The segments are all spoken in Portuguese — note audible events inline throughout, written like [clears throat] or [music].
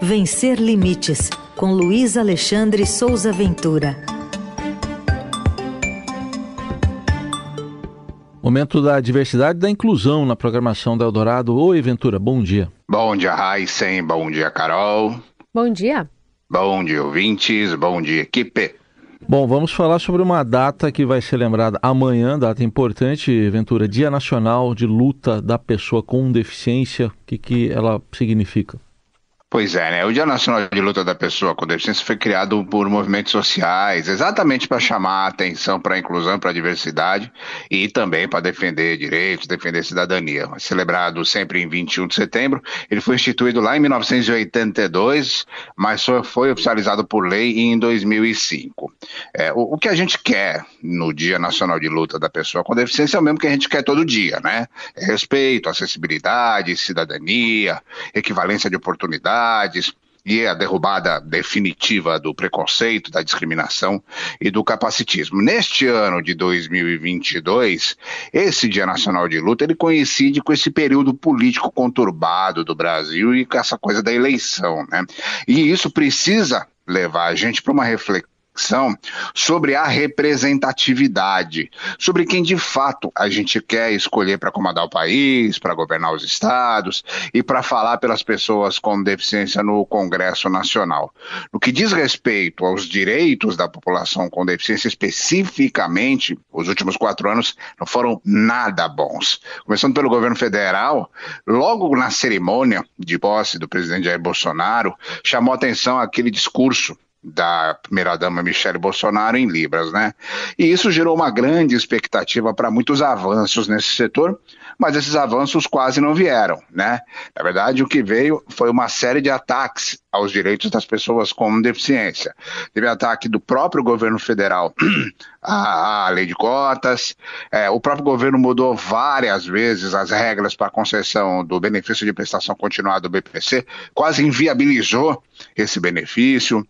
Vencer Limites, com Luiz Alexandre Souza Ventura. Momento da diversidade e da inclusão na programação da Eldorado. Oi, Ventura, bom dia. Bom dia, Heisen. Bom dia, Carol. Bom dia. Bom dia, ouvintes. Bom dia, equipe. Bom, vamos falar sobre uma data que vai ser lembrada amanhã, data importante, Ventura, Dia Nacional de Luta da Pessoa com Deficiência. O que, que ela significa? Pois é, né? O Dia Nacional de Luta da Pessoa com Deficiência foi criado por movimentos sociais, exatamente para chamar a atenção para a inclusão, para a diversidade e também para defender direitos, defender cidadania. Celebrado sempre em 21 de setembro, ele foi instituído lá em 1982, mas só foi oficializado por lei em 2005. É, o, o que a gente quer no Dia Nacional de Luta da Pessoa com Deficiência é o mesmo que a gente quer todo dia, né? É respeito, acessibilidade, cidadania, equivalência de oportunidades e a derrubada definitiva do preconceito, da discriminação e do capacitismo. Neste ano de 2022, esse Dia Nacional de Luta, ele coincide com esse período político conturbado do Brasil e com essa coisa da eleição, né? E isso precisa levar a gente para uma reflexão reflexão sobre a representatividade, sobre quem de fato a gente quer escolher para comandar o país, para governar os estados e para falar pelas pessoas com deficiência no Congresso Nacional. No que diz respeito aos direitos da população com deficiência especificamente, os últimos quatro anos não foram nada bons. Começando pelo governo federal, logo na cerimônia de posse do presidente Jair Bolsonaro, chamou atenção aquele discurso da primeira-dama Michele Bolsonaro em Libras, né? E isso gerou uma grande expectativa para muitos avanços nesse setor, mas esses avanços quase não vieram, né? Na verdade, o que veio foi uma série de ataques aos direitos das pessoas com deficiência. Teve ataque do próprio governo federal [clears throat] à, à lei de cotas, é, o próprio governo mudou várias vezes as regras para concessão do benefício de prestação continuada do BPC, quase inviabilizou esse benefício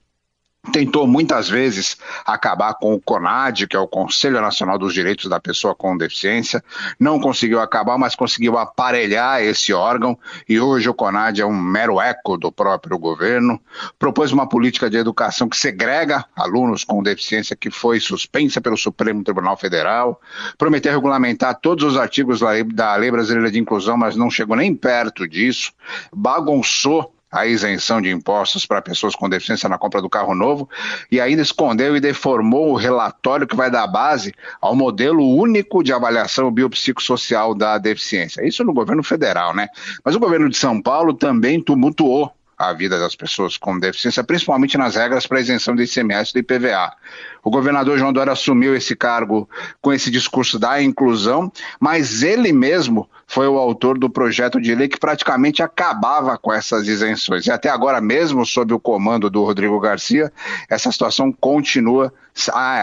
tentou muitas vezes acabar com o CONAD, que é o Conselho Nacional dos Direitos da Pessoa com Deficiência, não conseguiu acabar, mas conseguiu aparelhar esse órgão. E hoje o CONAD é um mero eco do próprio governo. Propôs uma política de educação que segrega alunos com deficiência que foi suspensa pelo Supremo Tribunal Federal, prometeu regulamentar todos os artigos da Lei Brasileira de Inclusão, mas não chegou nem perto disso, bagunçou a isenção de impostos para pessoas com deficiência na compra do carro novo e ainda escondeu e deformou o relatório que vai dar base ao modelo único de avaliação biopsicossocial da deficiência. Isso no governo federal, né? Mas o governo de São Paulo também tumultuou a vida das pessoas com deficiência, principalmente nas regras para isenção do ICMS e do IPVA. O governador João Dória assumiu esse cargo com esse discurso da inclusão, mas ele mesmo foi o autor do projeto de lei que praticamente acabava com essas isenções. E até agora, mesmo sob o comando do Rodrigo Garcia, essa situação continua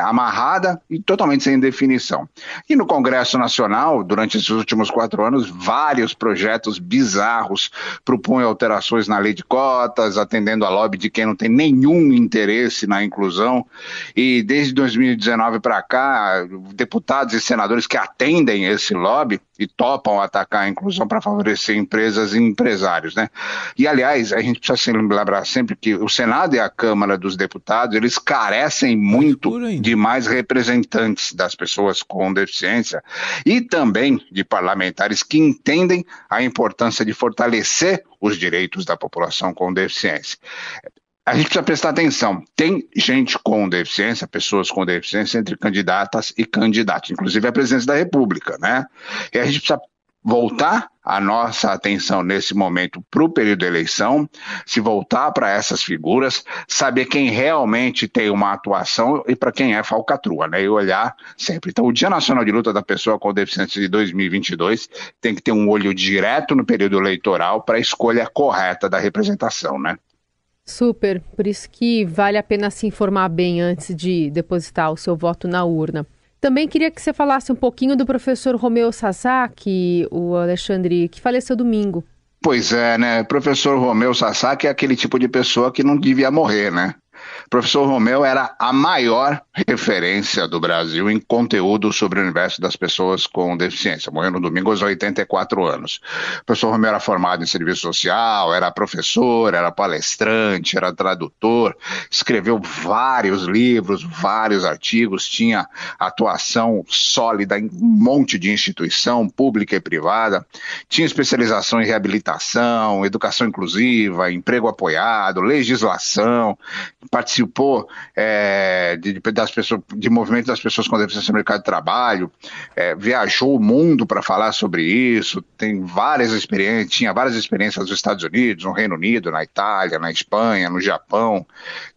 amarrada e totalmente sem definição. E no Congresso Nacional, durante esses últimos quatro anos, vários projetos bizarros propõem alterações na lei de cotas, atendendo a lobby de quem não tem nenhum interesse na inclusão. E desde 2019 para cá, deputados e senadores que atendem esse lobby e topam atacar a inclusão para favorecer empresas e empresários, né? E aliás, a gente precisa se lembrar sempre que o Senado e a Câmara dos Deputados, eles carecem muito de mais representantes das pessoas com deficiência e também de parlamentares que entendem a importância de fortalecer os direitos da população com deficiência a gente precisa prestar atenção. Tem gente com deficiência, pessoas com deficiência entre candidatas e candidatos, inclusive a presidência da República, né? E a gente precisa voltar a nossa atenção nesse momento para o período da eleição, se voltar para essas figuras, saber quem realmente tem uma atuação e para quem é falcatrua, né? E olhar sempre. Então, o Dia Nacional de Luta da Pessoa com Deficiência de 2022 tem que ter um olho direto no período eleitoral para a escolha correta da representação, né? Super, por isso que vale a pena se informar bem antes de depositar o seu voto na urna. Também queria que você falasse um pouquinho do professor Romeu Sasaki, o Alexandre, que faleceu domingo. Pois é, né? Professor Romeu Sasaki é aquele tipo de pessoa que não devia morrer, né? Professor Romeu era a maior referência do Brasil em conteúdo sobre o universo das pessoas com deficiência. Morreu no domingo aos 84 anos. O professor Romeu era formado em serviço social, era professor, era palestrante, era tradutor, escreveu vários livros, vários artigos, tinha atuação sólida em um monte de instituição pública e privada, tinha especialização em reabilitação, educação inclusiva, emprego apoiado, legislação, participou é, de, das pessoas, de movimento das pessoas com deficiência no mercado de trabalho, é, viajou o mundo para falar sobre isso, tem várias experiências, tinha várias experiências nos Estados Unidos, no Reino Unido, na Itália, na Espanha, no Japão.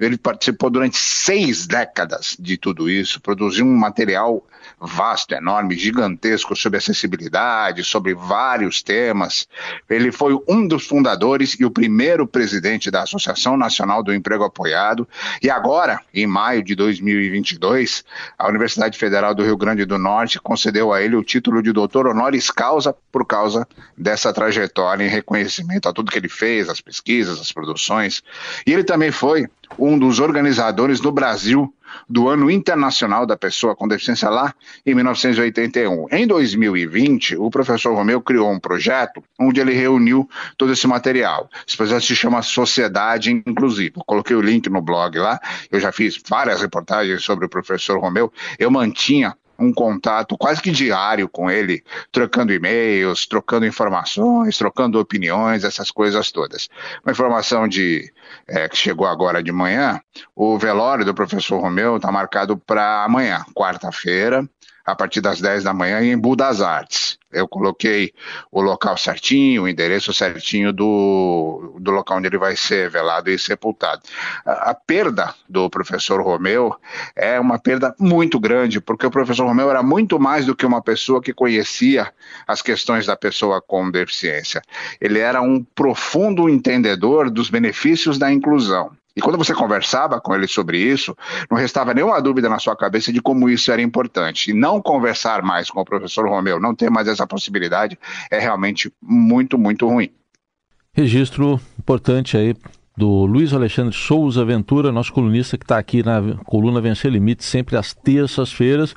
Ele participou durante seis décadas de tudo isso, produziu um material vasto, enorme, gigantesco sobre acessibilidade, sobre vários temas. Ele foi um dos fundadores e o primeiro presidente da Associação Nacional do Emprego Apoiado. E agora, em maio de 2022, a Universidade Federal do Rio Grande do Norte concedeu a ele o título de doutor honoris causa por causa dessa trajetória em reconhecimento a tudo que ele fez, as pesquisas, as produções. E ele também foi um dos organizadores no Brasil do Ano Internacional da Pessoa com Deficiência lá em 1981. Em 2020, o professor Romeu criou um projeto onde ele reuniu todo esse material. Esse projeto se chama Sociedade Inclusiva. coloquei o link no blog lá. Eu já fiz várias reportagens sobre o professor Romeu. Eu mantinha um contato quase que diário com ele, trocando e-mails, trocando informações, trocando opiniões, essas coisas todas. Uma informação de é, que chegou agora de manhã, o velório do professor Romeu está marcado para amanhã, quarta-feira, a partir das 10 da manhã em Budas Artes. Eu coloquei o local certinho, o endereço certinho do, do local onde ele vai ser velado e sepultado. A, a perda do professor Romeu é uma perda muito grande, porque o professor Romeu era muito mais do que uma pessoa que conhecia as questões da pessoa com deficiência. Ele era um profundo entendedor dos benefícios da inclusão. E quando você conversava com ele sobre isso, não restava nenhuma dúvida na sua cabeça de como isso era importante. E não conversar mais com o professor Romeu, não ter mais essa possibilidade, é realmente muito, muito ruim. Registro importante aí do Luiz Alexandre Souza Ventura, nosso colunista que está aqui na coluna Vencer Limite, sempre às terças-feiras.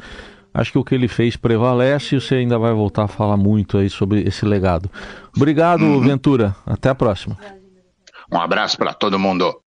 Acho que o que ele fez prevalece e você ainda vai voltar a falar muito aí sobre esse legado. Obrigado, uhum. Ventura. Até a próxima. Um abraço para todo mundo.